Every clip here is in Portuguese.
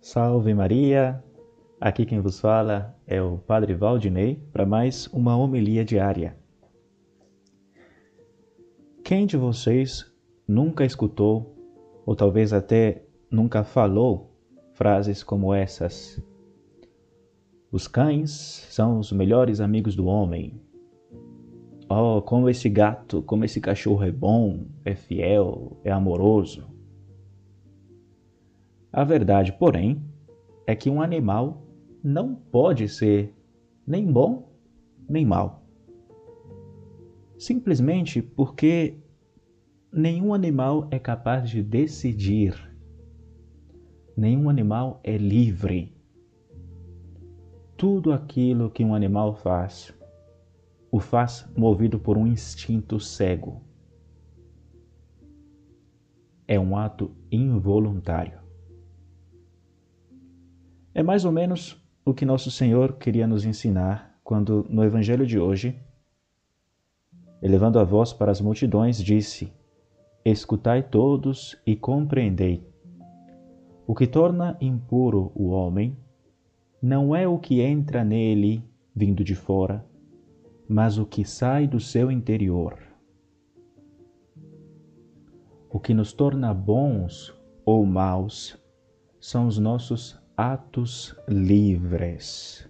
Salve Maria! Aqui quem vos fala é o Padre Valdinei para mais uma homilia diária. Quem de vocês nunca escutou, ou talvez até nunca falou, frases como essas? Os cães são os melhores amigos do homem. Oh, como esse gato, como esse cachorro é bom, é fiel, é amoroso. A verdade, porém, é que um animal não pode ser nem bom nem mal. Simplesmente porque nenhum animal é capaz de decidir. Nenhum animal é livre. Tudo aquilo que um animal faz, o faz movido por um instinto cego. É um ato involuntário. É mais ou menos o que nosso Senhor queria nos ensinar quando, no Evangelho de hoje, elevando a voz para as multidões, disse: Escutai todos e compreendei. O que torna impuro o homem não é o que entra nele vindo de fora, mas o que sai do seu interior. O que nos torna bons ou maus são os nossos atos livres.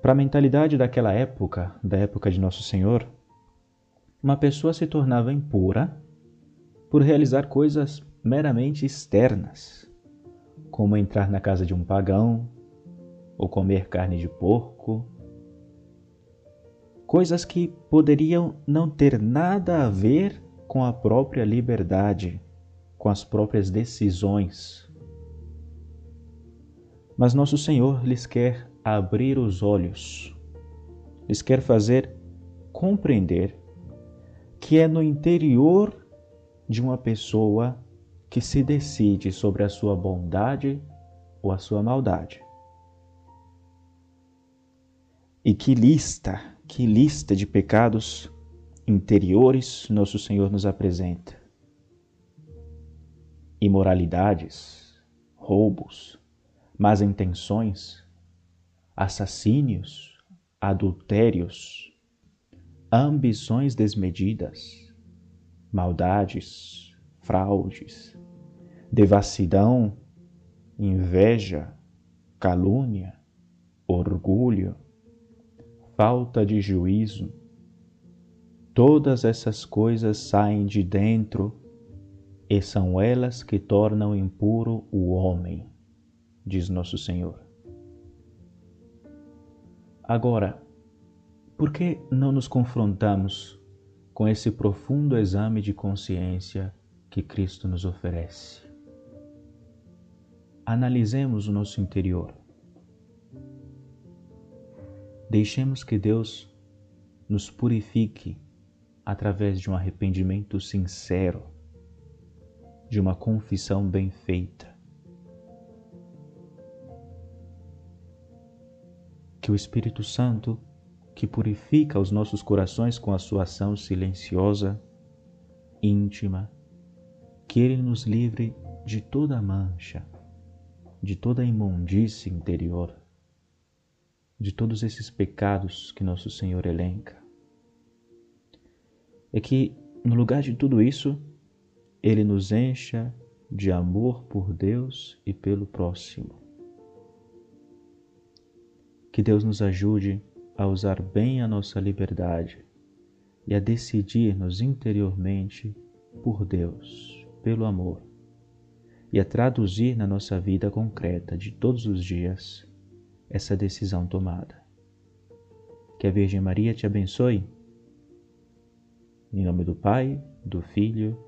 Para a mentalidade daquela época, da época de Nosso Senhor, uma pessoa se tornava impura por realizar coisas meramente externas, como entrar na casa de um pagão ou comer carne de porco, coisas que poderiam não ter nada a ver com a própria liberdade com as próprias decisões. Mas nosso Senhor lhes quer abrir os olhos, lhes quer fazer compreender que é no interior de uma pessoa que se decide sobre a sua bondade ou a sua maldade. E que lista, que lista de pecados interiores nosso Senhor nos apresenta imoralidades, roubos, más intenções, assassínios, adultérios, ambições desmedidas, maldades, fraudes, devassidão, inveja, calúnia, orgulho, falta de juízo. Todas essas coisas saem de dentro e são elas que tornam impuro o homem, diz nosso Senhor. Agora, por que não nos confrontamos com esse profundo exame de consciência que Cristo nos oferece? Analisemos o nosso interior. Deixemos que Deus nos purifique através de um arrependimento sincero de uma confissão bem feita. Que o Espírito Santo, que purifica os nossos corações com a sua ação silenciosa, íntima, que Ele nos livre de toda mancha, de toda imundície interior, de todos esses pecados que nosso Senhor elenca. É que, no lugar de tudo isso, ele nos encha de amor por Deus e pelo próximo. Que Deus nos ajude a usar bem a nossa liberdade e a decidir-nos interiormente por Deus, pelo amor, e a traduzir na nossa vida concreta de todos os dias essa decisão tomada. Que a Virgem Maria te abençoe. Em nome do Pai, do Filho